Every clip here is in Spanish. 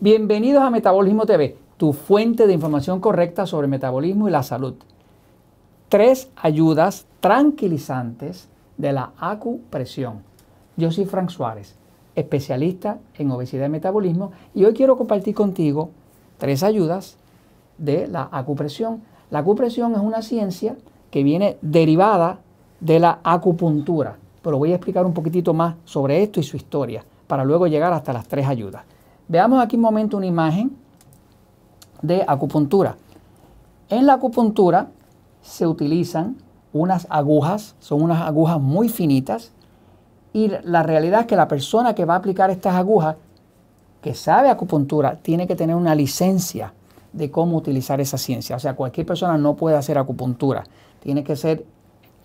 Bienvenidos a Metabolismo TV, tu fuente de información correcta sobre metabolismo y la salud. Tres ayudas tranquilizantes de la acupresión. Yo soy Frank Suárez, especialista en obesidad y metabolismo, y hoy quiero compartir contigo tres ayudas de la acupresión. La acupresión es una ciencia que viene derivada de la acupuntura, pero voy a explicar un poquitito más sobre esto y su historia, para luego llegar hasta las tres ayudas. Veamos aquí un momento una imagen de acupuntura. En la acupuntura se utilizan unas agujas, son unas agujas muy finitas, y la realidad es que la persona que va a aplicar estas agujas, que sabe acupuntura, tiene que tener una licencia de cómo utilizar esa ciencia. O sea, cualquier persona no puede hacer acupuntura. Tiene que ser,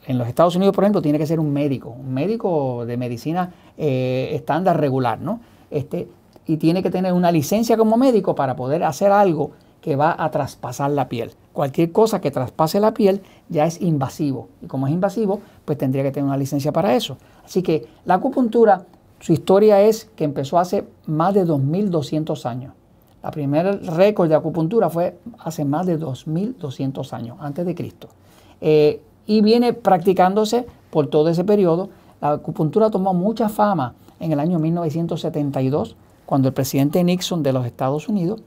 en los Estados Unidos, por ejemplo, tiene que ser un médico, un médico de medicina eh, estándar regular, ¿no? Este, y tiene que tener una licencia como médico para poder hacer algo que va a traspasar la piel. Cualquier cosa que traspase la piel ya es invasivo. Y como es invasivo, pues tendría que tener una licencia para eso. Así que la acupuntura, su historia es que empezó hace más de 2.200 años. La primera récord de acupuntura fue hace más de 2.200 años, antes de Cristo. Eh, y viene practicándose por todo ese periodo. La acupuntura tomó mucha fama en el año 1972 cuando el presidente Nixon de los Estados Unidos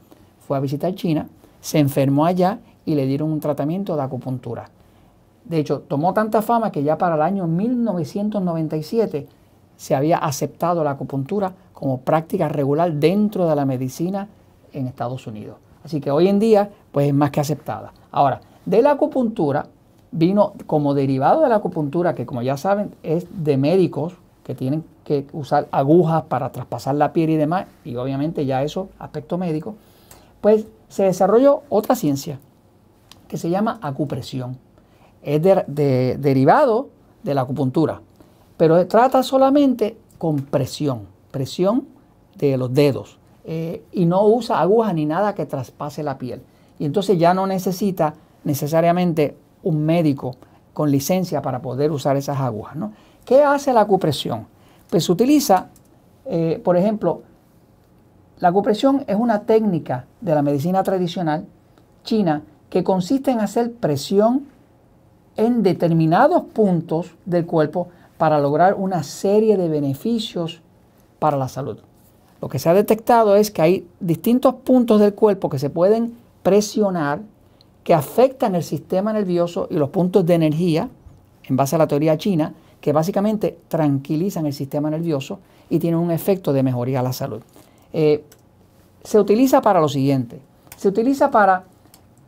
fue a visitar China, se enfermó allá y le dieron un tratamiento de acupuntura. De hecho, tomó tanta fama que ya para el año 1997 se había aceptado la acupuntura como práctica regular dentro de la medicina en Estados Unidos. Así que hoy en día, pues es más que aceptada. Ahora, de la acupuntura vino como derivado de la acupuntura, que como ya saben es de médicos que tienen que usar agujas para traspasar la piel y demás, y obviamente ya eso, aspecto médico, pues se desarrolló otra ciencia que se llama acupresión. Es derivado de la acupuntura, pero trata solamente con presión, presión de los dedos, eh, y no usa agujas ni nada que traspase la piel. Y entonces ya no necesita necesariamente un médico con licencia para poder usar esas agujas. ¿no? ¿Qué hace la acupresión? Pues utiliza, eh, por ejemplo, la acupresión es una técnica de la medicina tradicional china que consiste en hacer presión en determinados puntos del cuerpo para lograr una serie de beneficios para la salud. Lo que se ha detectado es que hay distintos puntos del cuerpo que se pueden presionar que afectan el sistema nervioso y los puntos de energía, en base a la teoría china, que básicamente tranquilizan el sistema nervioso y tienen un efecto de mejoría a la salud. Eh, se utiliza para lo siguiente, se utiliza para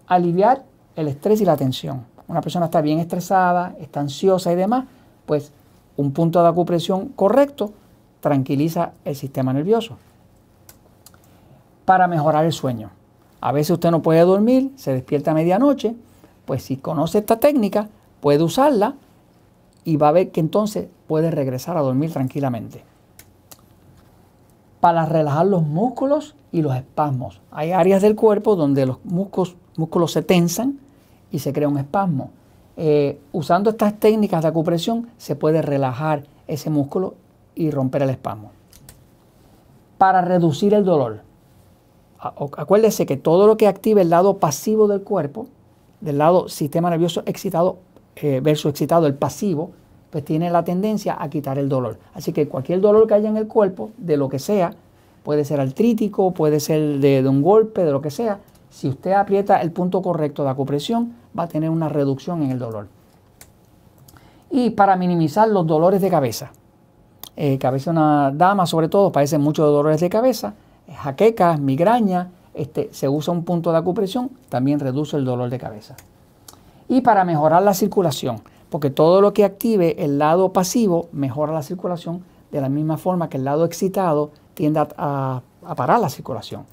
aliviar el estrés y la tensión. Una persona está bien estresada, está ansiosa y demás, pues un punto de acupresión correcto tranquiliza el sistema nervioso. Para mejorar el sueño. A veces usted no puede dormir, se despierta a medianoche, pues si conoce esta técnica, puede usarla y va a ver que entonces puede regresar a dormir tranquilamente. Para relajar los músculos y los espasmos. Hay áreas del cuerpo donde los músculos, músculos se tensan y se crea un espasmo. Eh, usando estas técnicas de acupresión se puede relajar ese músculo y romper el espasmo. Para reducir el dolor. Acuérdese que todo lo que active el lado pasivo del cuerpo, del lado sistema nervioso excitado, eh, versus excitado, el pasivo, pues tiene la tendencia a quitar el dolor. Así que cualquier dolor que haya en el cuerpo, de lo que sea, puede ser artrítico, puede ser de, un golpe, de lo que sea, si usted aprieta el punto correcto de acupresión, va a tener una reducción en el dolor. Y para minimizar los dolores de cabeza, eh, una dama sobre todo padece muchos dolores de cabeza, jaquecas, migraña, este, se usa un punto de acupresión, también reduce el dolor de cabeza y para mejorar la circulación, porque todo lo que active el lado pasivo mejora la circulación de la misma forma que el lado excitado tiende a, parar la circulación.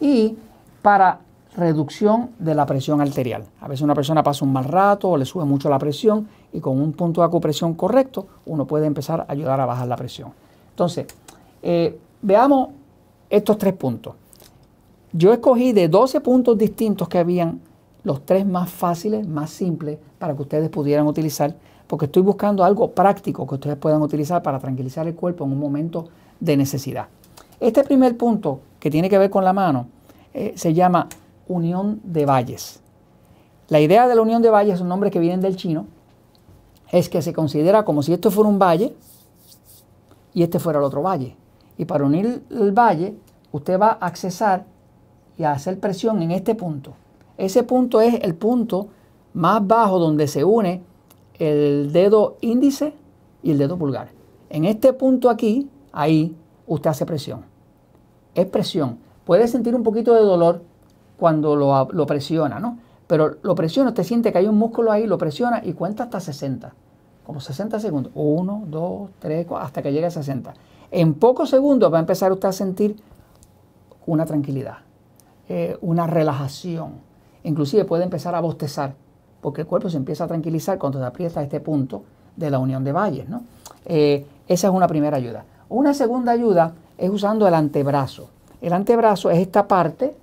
Y para reducción de la presión arterial. A veces una persona pasa un mal rato o le sube mucho la presión y con un punto de acupresión correcto uno puede empezar a ayudar a bajar la presión. Entonces, eh, veamos estos tres puntos. Yo escogí de 12 puntos distintos que habían los tres más fáciles, más simples para que ustedes pudieran utilizar, porque estoy buscando algo práctico que ustedes puedan utilizar para tranquilizar el cuerpo en un momento de necesidad. Este primer punto que tiene que ver con la mano eh, se llama unión de valles. La idea de la unión de valles, un nombre que viene del chino, es que se considera como si esto fuera un valle y este fuera el otro valle. Y para unir el valle, usted va a accesar y a hacer presión en este punto. Ese punto es el punto más bajo donde se une el dedo índice y el dedo pulgar. En este punto aquí, ahí, usted hace presión. Es presión. Puede sentir un poquito de dolor cuando lo, presiona, ¿no? Pero lo presiona, usted siente que hay un músculo ahí, lo presiona y cuenta hasta 60. Como 60 segundos. 1, 2, 3, hasta que llegue a 60. En pocos segundos va a empezar usted a sentir una tranquilidad, eh, una relajación. Inclusive puede empezar a bostezar, porque el cuerpo se empieza a tranquilizar cuando se aprieta este punto de la unión de valles. ¿no? Eh, esa es una primera ayuda. Una segunda ayuda es usando el antebrazo. El antebrazo es esta parte,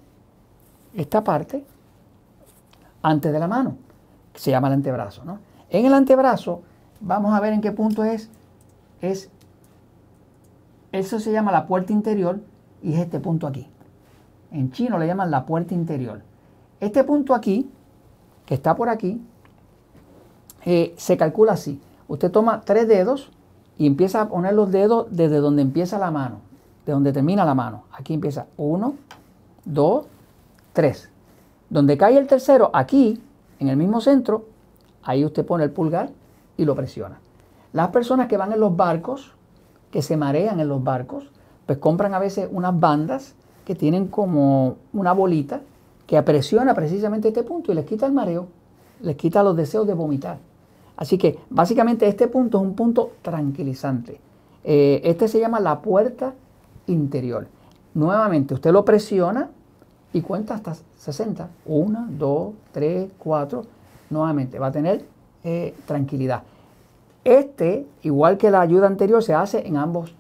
esta parte antes de la mano, que se llama el antebrazo. ¿no? En el antebrazo, vamos a ver en qué punto es, es, eso se llama la puerta interior y es este punto aquí. En chino le llaman la puerta interior. Este punto aquí, que está por aquí, eh, se calcula así. Usted toma tres dedos y empieza a poner los dedos desde donde empieza la mano, de donde termina la mano. Aquí empieza uno, dos, tres. Donde cae el tercero, aquí, en el mismo centro, ahí usted pone el pulgar y lo presiona. Las personas que van en los barcos, que se marean en los barcos, pues compran a veces unas bandas que tienen como una bolita que presiona precisamente este punto y les quita el mareo, les quita los deseos de vomitar. Así que básicamente este punto es un punto tranquilizante. Eh, este se llama la puerta interior. Nuevamente, usted lo presiona y cuenta hasta 60. 1, 2, 3, 4. Nuevamente, va a tener eh, tranquilidad. Este, igual que la ayuda anterior, se hace en, ambos,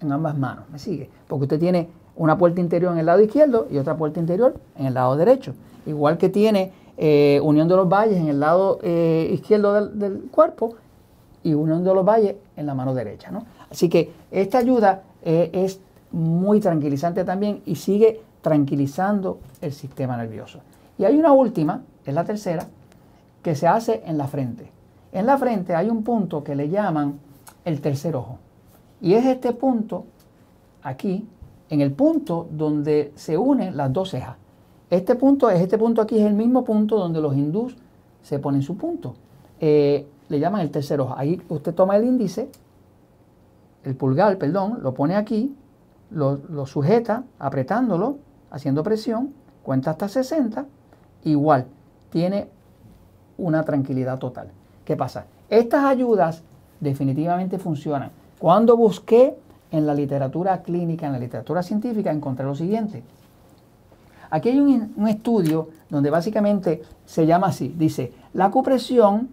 en ambas manos. ¿Me sigue? Porque usted tiene una puerta interior en el lado izquierdo y otra puerta interior en el lado derecho. Igual que tiene eh, unión de los valles en el lado eh, izquierdo del, cuerpo y unión de los valles en la mano derecha. ¿no? Así que esta ayuda es muy tranquilizante también y sigue tranquilizando el sistema nervioso. Y hay una última, es la tercera, que se hace en la frente. En la frente hay un punto que le llaman el tercer ojo. Y es este punto aquí, en el punto donde se unen las dos cejas. Este punto es este punto aquí, es el mismo punto donde los hindús se ponen su punto. Eh, le llaman el tercer ojo. Ahí usted toma el índice, el pulgar, perdón, lo pone aquí, lo, lo sujeta apretándolo haciendo presión, cuenta hasta 60, igual, tiene una tranquilidad total. ¿Qué pasa? Estas ayudas definitivamente funcionan. Cuando busqué en la literatura clínica, en la literatura científica, encontré lo siguiente. Aquí hay un, estudio donde básicamente se llama así, dice, la acupresión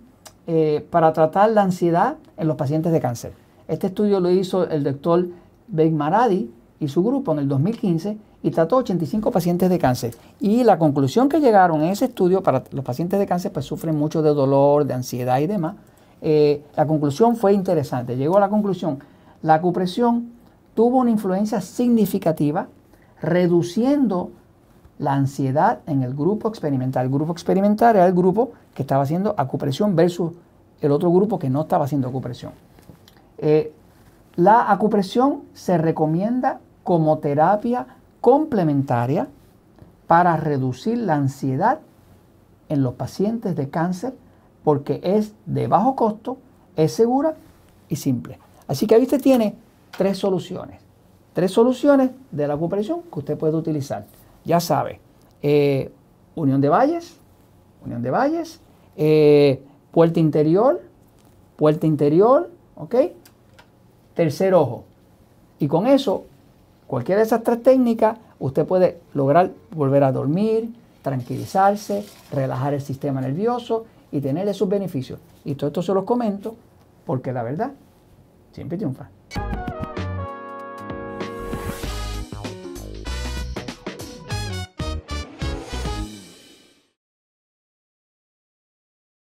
eh, para tratar la ansiedad en los pacientes de cáncer. Este estudio lo hizo el doctor Maradi y su grupo en el 2015 y trató 85 pacientes de cáncer. Y la conclusión que llegaron en ese estudio para los pacientes de cáncer pues sufren mucho de dolor, de ansiedad y demás. Eh, la conclusión fue interesante. Llegó a la conclusión, la acupresión tuvo una influencia significativa reduciendo la ansiedad en el grupo experimental. El grupo experimental era el grupo que estaba haciendo acupresión versus el otro grupo que no estaba haciendo acupresión. Eh, la acupresión se recomienda como terapia complementaria para reducir la ansiedad en los pacientes de cáncer porque es de bajo costo, es segura y simple. Así que ahí usted tiene tres soluciones. Tres soluciones de la acupresión que usted puede utilizar. Ya sabe, eh, unión de valles, unión de valles, eh, puerta interior, puerta interior, ¿ok? Tercer ojo. Y con eso Cualquiera de esas tres técnicas, usted puede lograr volver a dormir, tranquilizarse, relajar el sistema nervioso y tener esos beneficios. Y todo esto se los comento porque la verdad 随便吃饭。